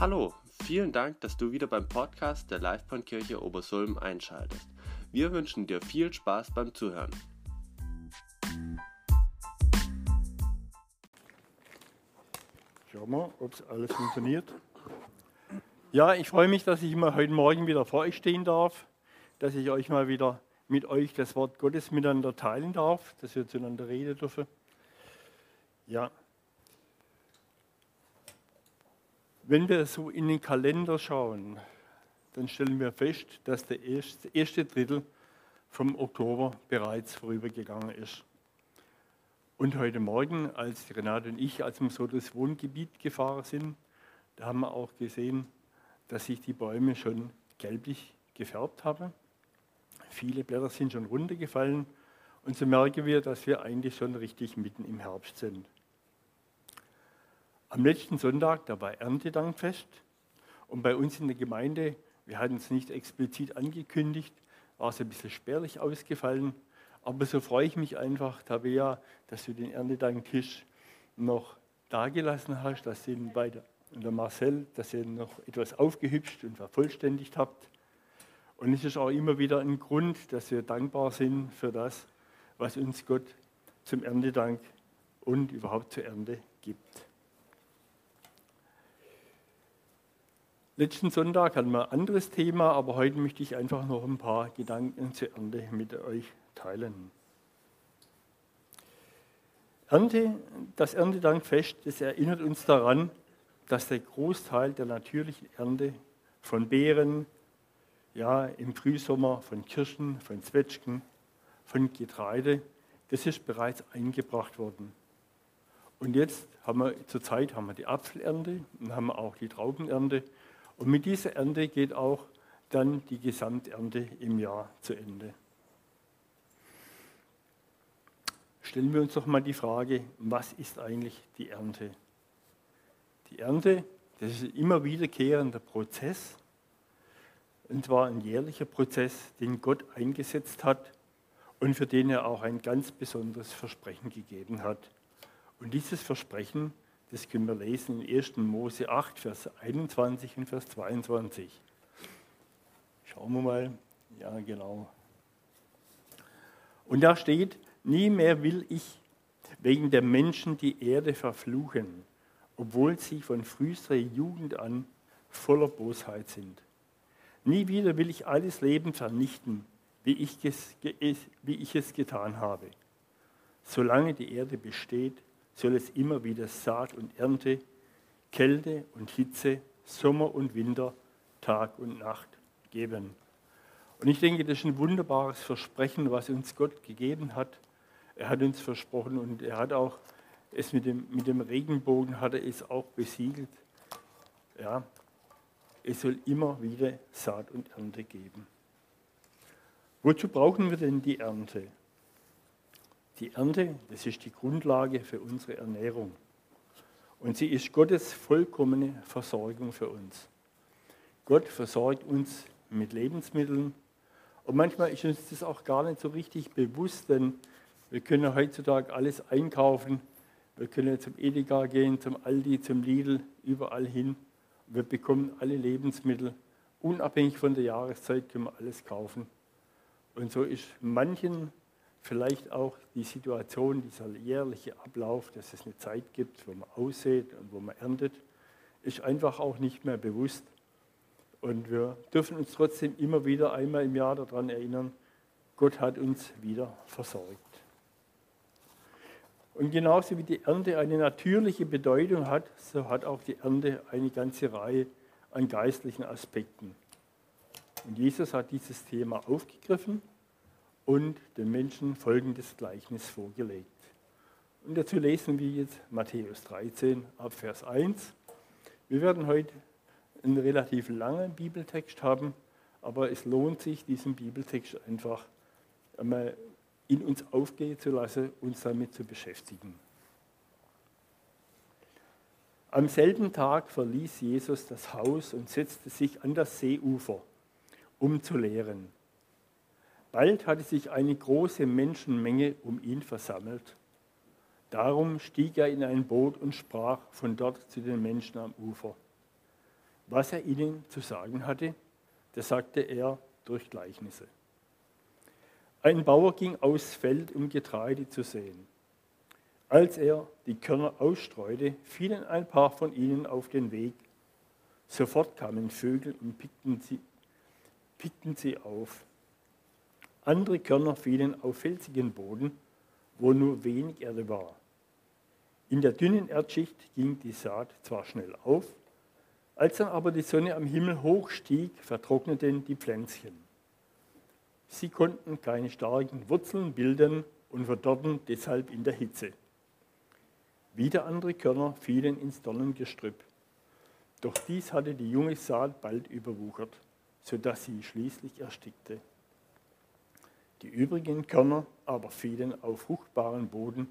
Hallo, vielen Dank, dass du wieder beim Podcast der Livebahnkirche Obersulm einschaltest. Wir wünschen dir viel Spaß beim Zuhören. Schauen wir, ob es alles funktioniert. Ja, ich freue mich, dass ich mal heute Morgen wieder vor euch stehen darf, dass ich euch mal wieder mit euch das Wort Gottes miteinander teilen darf, dass wir zueinander reden dürfen. Ja. Wenn wir so in den Kalender schauen, dann stellen wir fest, dass der erste, Drittel vom Oktober bereits vorübergegangen ist. Und heute Morgen, als Renate und ich, als wir so das Wohngebiet gefahren sind, da haben wir auch gesehen, dass sich die Bäume schon gelblich gefärbt haben. Viele Blätter sind schon runtergefallen und so merken wir, dass wir eigentlich schon richtig mitten im Herbst sind. Am letzten Sonntag, da war Erntedankfest und bei uns in der Gemeinde, wir hatten es nicht explizit angekündigt, war es ein bisschen spärlich ausgefallen, aber so freue ich mich einfach, Tabea, dass du den Erntedanktisch noch dagelassen hast, dass den beide und der Marcel, dass ihr noch etwas aufgehübscht und vervollständigt habt. Und es ist auch immer wieder ein Grund, dass wir dankbar sind für das, was uns Gott zum Erntedank und überhaupt zur Ernte gibt. Letzten Sonntag hatten wir ein anderes Thema, aber heute möchte ich einfach noch ein paar Gedanken zur Ernte mit euch teilen. Ernte, das Erntedankfest, das erinnert uns daran, dass der Großteil der natürlichen Ernte von Beeren, ja, im Frühsommer von Kirschen, von Zwetschgen, von Getreide, das ist bereits eingebracht worden. Und jetzt haben wir, zurzeit haben wir die Apfelernte und haben auch die Traubenernte. Und mit dieser Ernte geht auch dann die Gesamternte im Jahr zu Ende. Stellen wir uns doch mal die Frage, was ist eigentlich die Ernte? Die Ernte, das ist ein immer wiederkehrender Prozess, und zwar ein jährlicher Prozess, den Gott eingesetzt hat und für den er auch ein ganz besonderes Versprechen gegeben hat. Und dieses Versprechen, das können wir lesen in 1. Mose 8, Vers 21 und Vers 22. Schauen wir mal. Ja, genau. Und da steht, nie mehr will ich wegen der Menschen die Erde verfluchen obwohl sie von frühester Jugend an voller Bosheit sind. Nie wieder will ich alles Leben vernichten, wie ich es, wie ich es getan habe. Solange die Erde besteht, soll es immer wieder Saat und Ernte, Kälte und Hitze, Sommer und Winter, Tag und Nacht geben. Und ich denke, das ist ein wunderbares Versprechen, was uns Gott gegeben hat. Er hat uns versprochen und er hat auch es mit dem, mit dem Regenbogen hat er es auch besiegelt. Ja, es soll immer wieder Saat und Ernte geben. Wozu brauchen wir denn die Ernte? Die Ernte, das ist die Grundlage für unsere Ernährung. Und sie ist Gottes vollkommene Versorgung für uns. Gott versorgt uns mit Lebensmitteln. Und manchmal ist uns das auch gar nicht so richtig bewusst, denn wir können heutzutage alles einkaufen wir können zum Edeka gehen, zum Aldi, zum Lidl, überall hin. Wir bekommen alle Lebensmittel. Unabhängig von der Jahreszeit können wir alles kaufen. Und so ist manchen vielleicht auch die Situation, dieser jährliche Ablauf, dass es eine Zeit gibt, wo man aussät und wo man erntet, ist einfach auch nicht mehr bewusst. Und wir dürfen uns trotzdem immer wieder einmal im Jahr daran erinnern, Gott hat uns wieder versorgt. Und genauso wie die Ernte eine natürliche Bedeutung hat, so hat auch die Ernte eine ganze Reihe an geistlichen Aspekten. Und Jesus hat dieses Thema aufgegriffen und den Menschen folgendes Gleichnis vorgelegt. Und dazu lesen wir jetzt Matthäus 13 ab Vers 1. Wir werden heute einen relativ langen Bibeltext haben, aber es lohnt sich, diesen Bibeltext einfach einmal in uns aufgehen zu lassen, uns damit zu beschäftigen. Am selben Tag verließ Jesus das Haus und setzte sich an das Seeufer, um zu lehren. Bald hatte sich eine große Menschenmenge um ihn versammelt. Darum stieg er in ein Boot und sprach von dort zu den Menschen am Ufer. Was er ihnen zu sagen hatte, das sagte er durch Gleichnisse. Ein Bauer ging aufs Feld, um Getreide zu säen. Als er die Körner ausstreute, fielen ein paar von ihnen auf den Weg. Sofort kamen Vögel und pickten sie, pickten sie auf. Andere Körner fielen auf felsigen Boden, wo nur wenig Erde war. In der dünnen Erdschicht ging die Saat zwar schnell auf, als dann aber die Sonne am Himmel hochstieg, vertrockneten die Pflänzchen. Sie konnten keine starken Wurzeln bilden und verdorrten deshalb in der Hitze. Wieder andere Körner fielen ins Dornengestrüpp. Doch dies hatte die junge Saat bald überwuchert, sodass sie schließlich erstickte. Die übrigen Körner aber fielen auf fruchtbaren Boden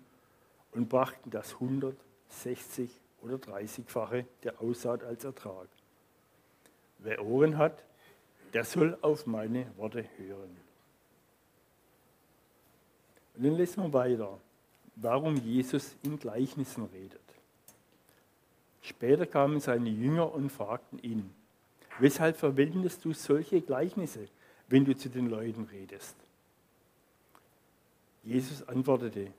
und brachten das 160 oder 30-fache der Aussaat als Ertrag. Wer Ohren hat, der soll auf meine Worte hören. Und dann lesen wir weiter warum Jesus in Gleichnissen redet. Später kamen seine Jünger und fragten ihn, weshalb verwendest du solche Gleichnisse, wenn du zu den Leuten redest? Jesus antwortete,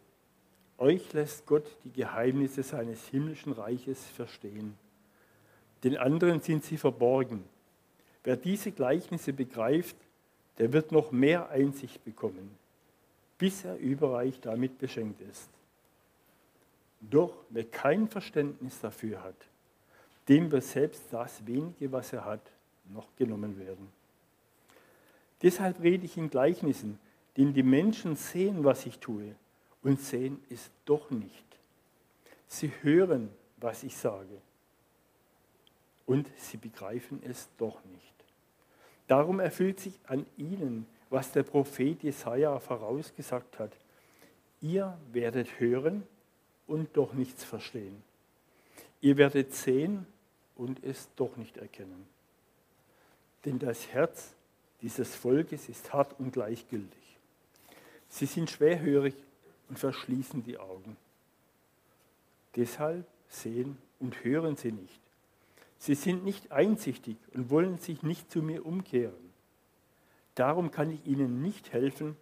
euch lässt Gott die Geheimnisse seines himmlischen Reiches verstehen. Den anderen sind sie verborgen. Wer diese Gleichnisse begreift, der wird noch mehr Einsicht bekommen bis er überreich damit beschenkt ist. Doch wer kein Verständnis dafür hat, dem wird selbst das wenige, was er hat, noch genommen werden. Deshalb rede ich in Gleichnissen, denn die Menschen sehen, was ich tue, und sehen es doch nicht. Sie hören, was ich sage, und sie begreifen es doch nicht. Darum erfüllt sich an ihnen was der Prophet Jesaja vorausgesagt hat. Ihr werdet hören und doch nichts verstehen. Ihr werdet sehen und es doch nicht erkennen. Denn das Herz dieses Volkes ist hart und gleichgültig. Sie sind schwerhörig und verschließen die Augen. Deshalb sehen und hören sie nicht. Sie sind nicht einsichtig und wollen sich nicht zu mir umkehren. Darum kann ich ihnen nicht helfen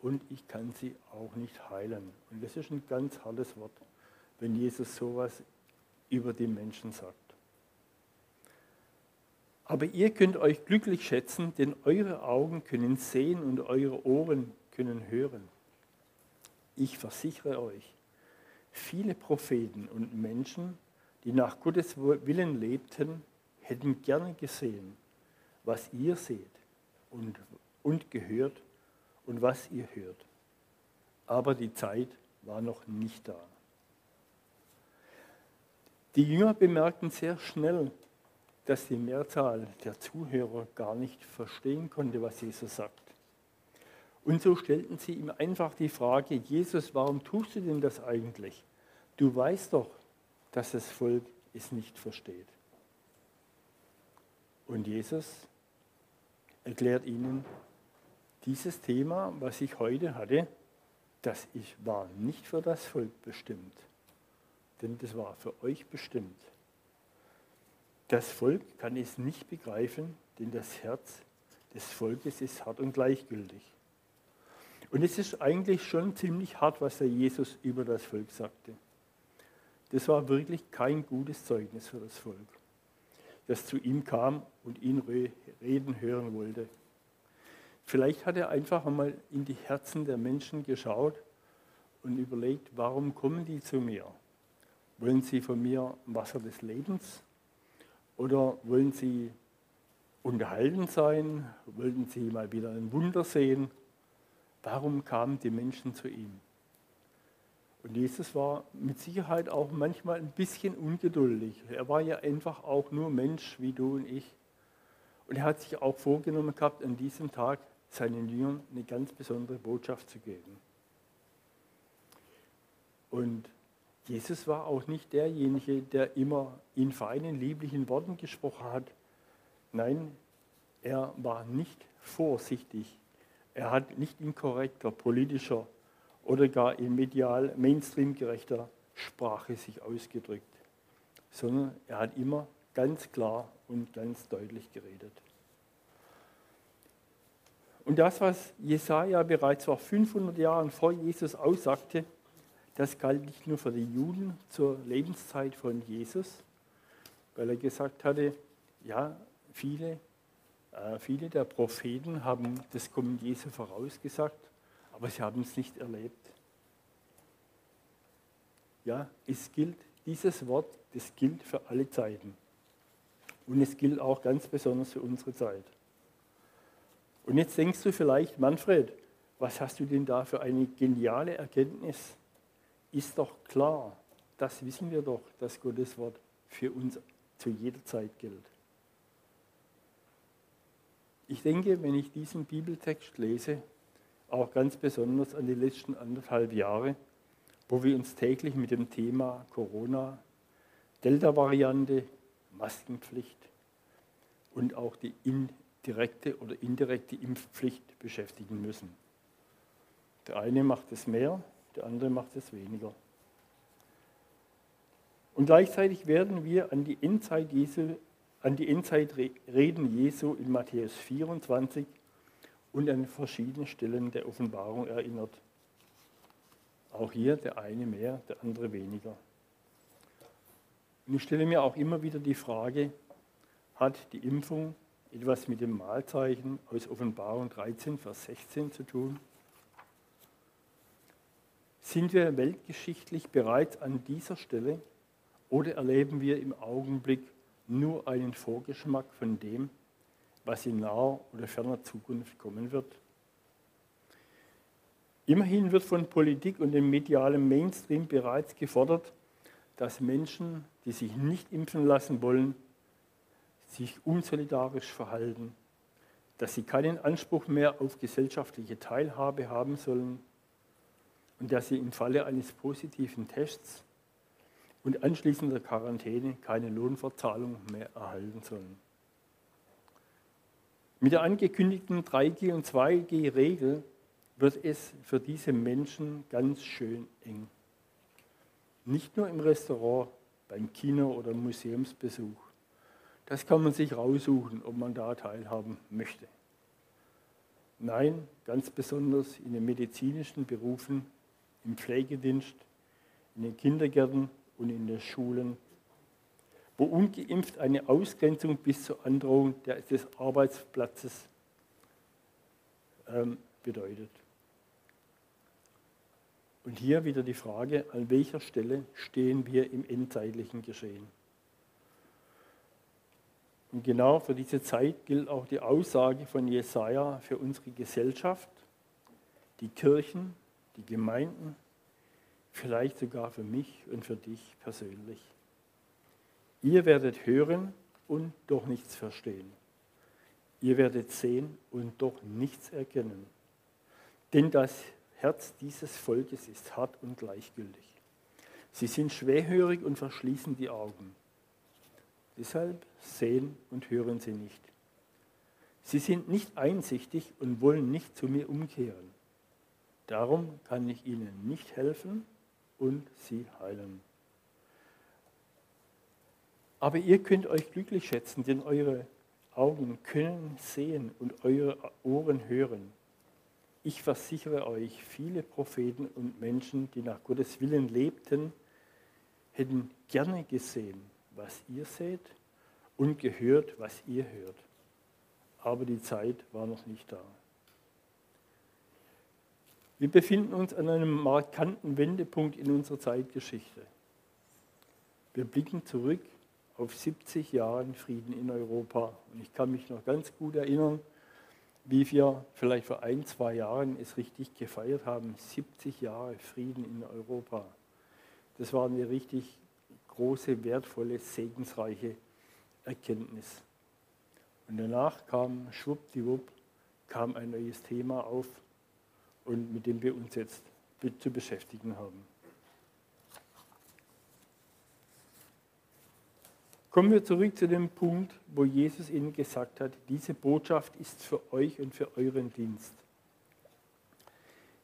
und ich kann sie auch nicht heilen. Und das ist ein ganz hartes Wort, wenn Jesus sowas über die Menschen sagt. Aber ihr könnt euch glücklich schätzen, denn eure Augen können sehen und eure Ohren können hören. Ich versichere euch, viele Propheten und Menschen, die nach Gottes Willen lebten, hätten gerne gesehen, was ihr seht und, und gehört und was ihr hört. Aber die Zeit war noch nicht da. Die Jünger bemerkten sehr schnell, dass die Mehrzahl der Zuhörer gar nicht verstehen konnte, was Jesus sagt. Und so stellten sie ihm einfach die Frage, Jesus, warum tust du denn das eigentlich? Du weißt doch, dass das Volk es nicht versteht. Und Jesus erklärt Ihnen, dieses Thema, was ich heute hatte, das ich war nicht für das Volk bestimmt, denn das war für euch bestimmt. Das Volk kann es nicht begreifen, denn das Herz des Volkes ist hart und gleichgültig. Und es ist eigentlich schon ziemlich hart, was der Jesus über das Volk sagte. Das war wirklich kein gutes Zeugnis für das Volk das zu ihm kam und ihn reden hören wollte. Vielleicht hat er einfach einmal in die Herzen der Menschen geschaut und überlegt, warum kommen die zu mir? Wollen sie von mir Wasser des Lebens? Oder wollen sie unterhalten sein? Wollten sie mal wieder ein Wunder sehen? Warum kamen die Menschen zu ihm? Und Jesus war mit Sicherheit auch manchmal ein bisschen ungeduldig. Er war ja einfach auch nur Mensch wie du und ich. Und er hat sich auch vorgenommen gehabt, an diesem Tag seinen Jüngern eine ganz besondere Botschaft zu geben. Und Jesus war auch nicht derjenige, der immer in feinen, lieblichen Worten gesprochen hat. Nein, er war nicht vorsichtig. Er hat nicht in korrekter politischer oder gar in medial mainstreamgerechter Sprache sich ausgedrückt, sondern er hat immer ganz klar und ganz deutlich geredet. Und das, was Jesaja bereits vor 500 Jahren vor Jesus aussagte, das galt nicht nur für die Juden zur Lebenszeit von Jesus, weil er gesagt hatte, ja, viele, viele der Propheten haben das Kommen Jesu vorausgesagt, aber sie haben es nicht erlebt. Ja, es gilt, dieses Wort, das gilt für alle Zeiten. Und es gilt auch ganz besonders für unsere Zeit. Und jetzt denkst du vielleicht, Manfred, was hast du denn da für eine geniale Erkenntnis? Ist doch klar, das wissen wir doch, dass Gottes Wort für uns zu jeder Zeit gilt. Ich denke, wenn ich diesen Bibeltext lese, auch ganz besonders an die letzten anderthalb Jahre, wo wir uns täglich mit dem Thema Corona, Delta-Variante, Maskenpflicht und auch die direkte oder indirekte Impfpflicht beschäftigen müssen. Der eine macht es mehr, der andere macht es weniger. Und gleichzeitig werden wir an die Endzeit Jesu, an die Endzeitreden Jesu in Matthäus 24 und an verschiedene Stellen der Offenbarung erinnert. Auch hier der eine mehr, der andere weniger. Und ich stelle mir auch immer wieder die Frage, hat die Impfung etwas mit dem Mahlzeichen aus Offenbarung 13, Vers 16 zu tun? Sind wir weltgeschichtlich bereits an dieser Stelle oder erleben wir im Augenblick nur einen Vorgeschmack von dem, was in naher oder ferner Zukunft kommen wird? Immerhin wird von Politik und dem medialen Mainstream bereits gefordert, dass Menschen, die sich nicht impfen lassen wollen, sich unsolidarisch verhalten, dass sie keinen Anspruch mehr auf gesellschaftliche Teilhabe haben sollen und dass sie im Falle eines positiven Tests und anschließender Quarantäne keine Lohnverzahlung mehr erhalten sollen. Mit der angekündigten 3G- und 2G-Regel wird es für diese Menschen ganz schön eng. Nicht nur im Restaurant, beim Kino oder Museumsbesuch. Das kann man sich raussuchen, ob man da teilhaben möchte. Nein, ganz besonders in den medizinischen Berufen, im Pflegedienst, in den Kindergärten und in den Schulen, wo ungeimpft eine Ausgrenzung bis zur Androhung des Arbeitsplatzes ähm, bedeutet. Und hier wieder die Frage, an welcher Stelle stehen wir im endzeitlichen Geschehen? Und genau für diese Zeit gilt auch die Aussage von Jesaja für unsere Gesellschaft, die Kirchen, die Gemeinden, vielleicht sogar für mich und für dich persönlich. Ihr werdet hören und doch nichts verstehen. Ihr werdet sehen und doch nichts erkennen. Denn das Herz dieses Volkes ist hart und gleichgültig. Sie sind schwerhörig und verschließen die Augen. Deshalb sehen und hören sie nicht. Sie sind nicht einsichtig und wollen nicht zu mir umkehren. Darum kann ich ihnen nicht helfen und sie heilen. Aber ihr könnt euch glücklich schätzen, denn eure Augen können sehen und eure Ohren hören. Ich versichere euch, viele Propheten und Menschen, die nach Gottes Willen lebten, hätten gerne gesehen, was ihr seht und gehört, was ihr hört. Aber die Zeit war noch nicht da. Wir befinden uns an einem markanten Wendepunkt in unserer Zeitgeschichte. Wir blicken zurück auf 70 Jahre Frieden in Europa. Und ich kann mich noch ganz gut erinnern, wie wir vielleicht vor ein, zwei Jahren es richtig gefeiert haben. 70 Jahre Frieden in Europa. Das war eine richtig große, wertvolle, segensreiche Erkenntnis. Und danach kam schwuppdiwupp, kam ein neues Thema auf, und mit dem wir uns jetzt zu beschäftigen haben. Kommen wir zurück zu dem Punkt, wo Jesus ihnen gesagt hat, diese Botschaft ist für euch und für euren Dienst.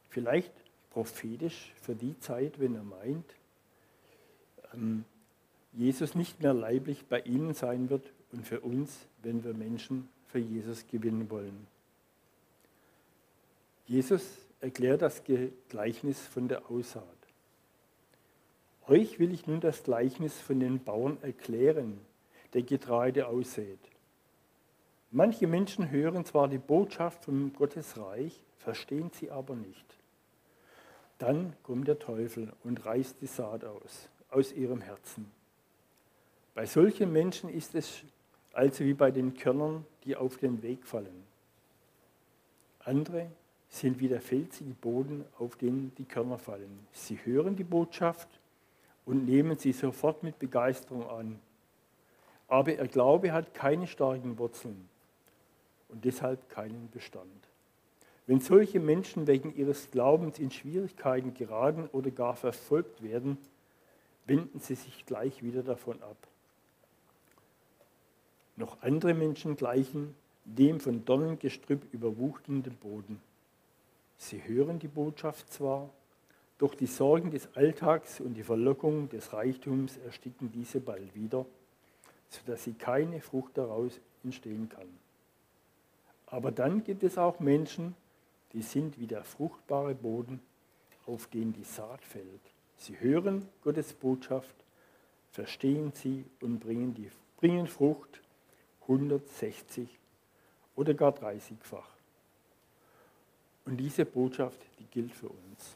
Vielleicht prophetisch für die Zeit, wenn er meint, ähm, Jesus nicht mehr leiblich bei ihnen sein wird und für uns, wenn wir Menschen für Jesus gewinnen wollen. Jesus erklärt das Gleichnis von der Aussaat. Euch will ich nun das Gleichnis von den Bauern erklären, der Getreide aussät. Manche Menschen hören zwar die Botschaft vom Gottesreich, verstehen sie aber nicht. Dann kommt der Teufel und reißt die Saat aus, aus ihrem Herzen. Bei solchen Menschen ist es also wie bei den Körnern, die auf den Weg fallen. Andere sind wie der felsige Boden, auf den die Körner fallen. Sie hören die Botschaft und nehmen sie sofort mit Begeisterung an. Aber ihr Glaube hat keine starken Wurzeln und deshalb keinen Bestand. Wenn solche Menschen wegen ihres Glaubens in Schwierigkeiten geraten oder gar verfolgt werden, wenden sie sich gleich wieder davon ab. Noch andere Menschen gleichen dem von Dornengestrüpp überwuchternden Boden. Sie hören die Botschaft zwar, doch die Sorgen des Alltags und die Verlockung des Reichtums ersticken diese bald wieder, sodass sie keine Frucht daraus entstehen kann. Aber dann gibt es auch Menschen, die sind wie der fruchtbare Boden, auf den die Saat fällt. Sie hören Gottes Botschaft, verstehen sie und bringen, die, bringen Frucht 160 oder gar 30-fach. Und diese Botschaft, die gilt für uns.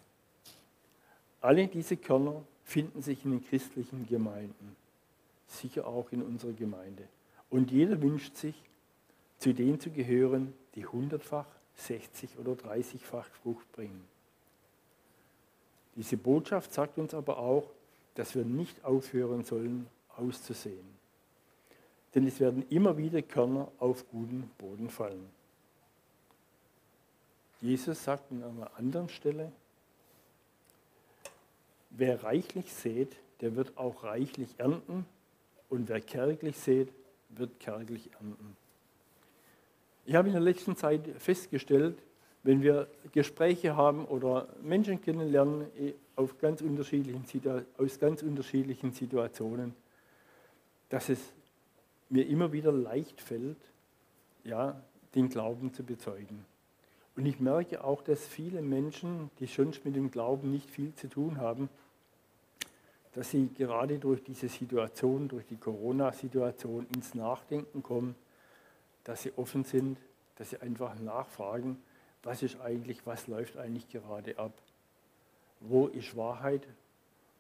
Alle diese Körner finden sich in den christlichen Gemeinden, sicher auch in unserer Gemeinde. Und jeder wünscht sich, zu denen zu gehören, die hundertfach, 60 oder 30-fach Frucht bringen. Diese Botschaft sagt uns aber auch, dass wir nicht aufhören sollen, auszusehen. Denn es werden immer wieder Körner auf guten Boden fallen. Jesus sagt an einer anderen Stelle, wer reichlich sät, der wird auch reichlich ernten und wer kärglich sät, wird kärglich ernten. Ich habe in der letzten Zeit festgestellt, wenn wir Gespräche haben oder Menschen kennenlernen eh, auf ganz unterschiedlichen, aus ganz unterschiedlichen Situationen, dass es mir immer wieder leicht fällt, ja, den Glauben zu bezeugen. Und ich merke auch, dass viele Menschen, die sonst mit dem Glauben nicht viel zu tun haben, dass sie gerade durch diese Situation, durch die Corona-Situation ins Nachdenken kommen, dass sie offen sind, dass sie einfach nachfragen, was ist eigentlich, was läuft eigentlich gerade ab? Wo ist Wahrheit?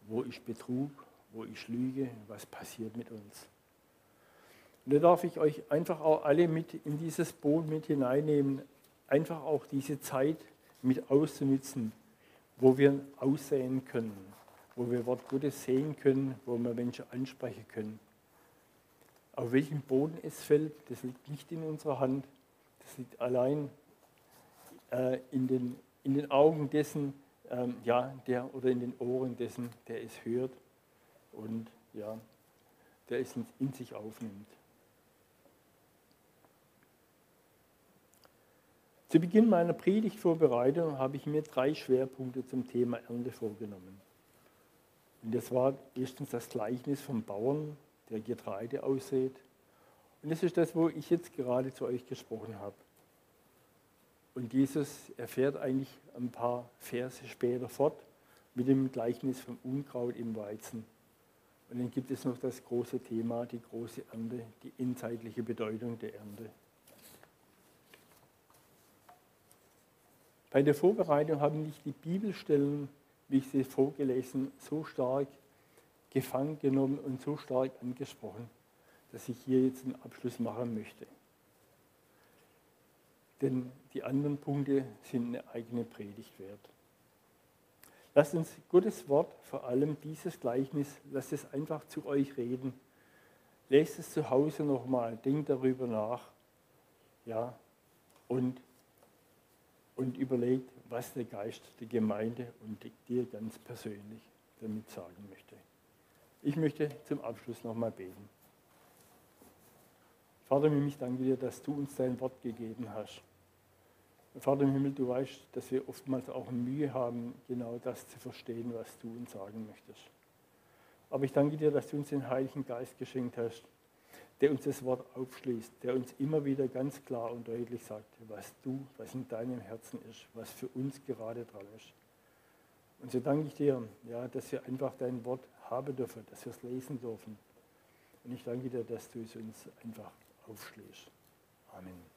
Wo ist Betrug? Wo ist Lüge? Was passiert mit uns? Und da darf ich euch einfach auch alle mit in dieses Boot mit hineinnehmen, einfach auch diese Zeit mit auszunutzen, wo wir aussehen können, wo wir Wort Gottes sehen können, wo wir Menschen ansprechen können. Auf welchem Boden es fällt, das liegt nicht in unserer Hand, das liegt allein äh, in, den, in den Augen dessen, ähm, ja, der oder in den Ohren dessen, der es hört und ja, der es in sich aufnimmt. Zu Beginn meiner Predigtvorbereitung habe ich mir drei Schwerpunkte zum Thema Ernte vorgenommen. Und das war erstens das Gleichnis vom Bauern, der Getreide aussät. Und das ist das, wo ich jetzt gerade zu euch gesprochen habe. Und Jesus erfährt eigentlich ein paar Verse später fort mit dem Gleichnis vom Unkraut im Weizen. Und dann gibt es noch das große Thema, die große Ernte, die inzeitliche Bedeutung der Ernte. Bei der Vorbereitung haben mich die Bibelstellen, wie ich sie vorgelesen, so stark gefangen genommen und so stark angesprochen, dass ich hier jetzt einen Abschluss machen möchte. Denn die anderen Punkte sind eine eigene Predigt wert. Lasst uns Gottes Wort, vor allem dieses Gleichnis, lasst es einfach zu euch reden. Lest es zu Hause nochmal, denkt darüber nach. Ja, und und überlegt, was der Geist der Gemeinde und dir ganz persönlich damit sagen möchte. Ich möchte zum Abschluss nochmal beten. Vater im Himmel, ich danke dir, dass du uns dein Wort gegeben hast. Vater im Himmel, du weißt, dass wir oftmals auch Mühe haben, genau das zu verstehen, was du uns sagen möchtest. Aber ich danke dir, dass du uns den Heiligen Geist geschenkt hast, der uns das Wort aufschließt, der uns immer wieder ganz klar und deutlich sagt, was du, was in deinem Herzen ist, was für uns gerade dran ist. Und so danke ich dir, ja, dass wir einfach dein Wort haben dürfen, dass wir es lesen dürfen. Und ich danke dir, dass du es uns einfach aufschließt. Amen.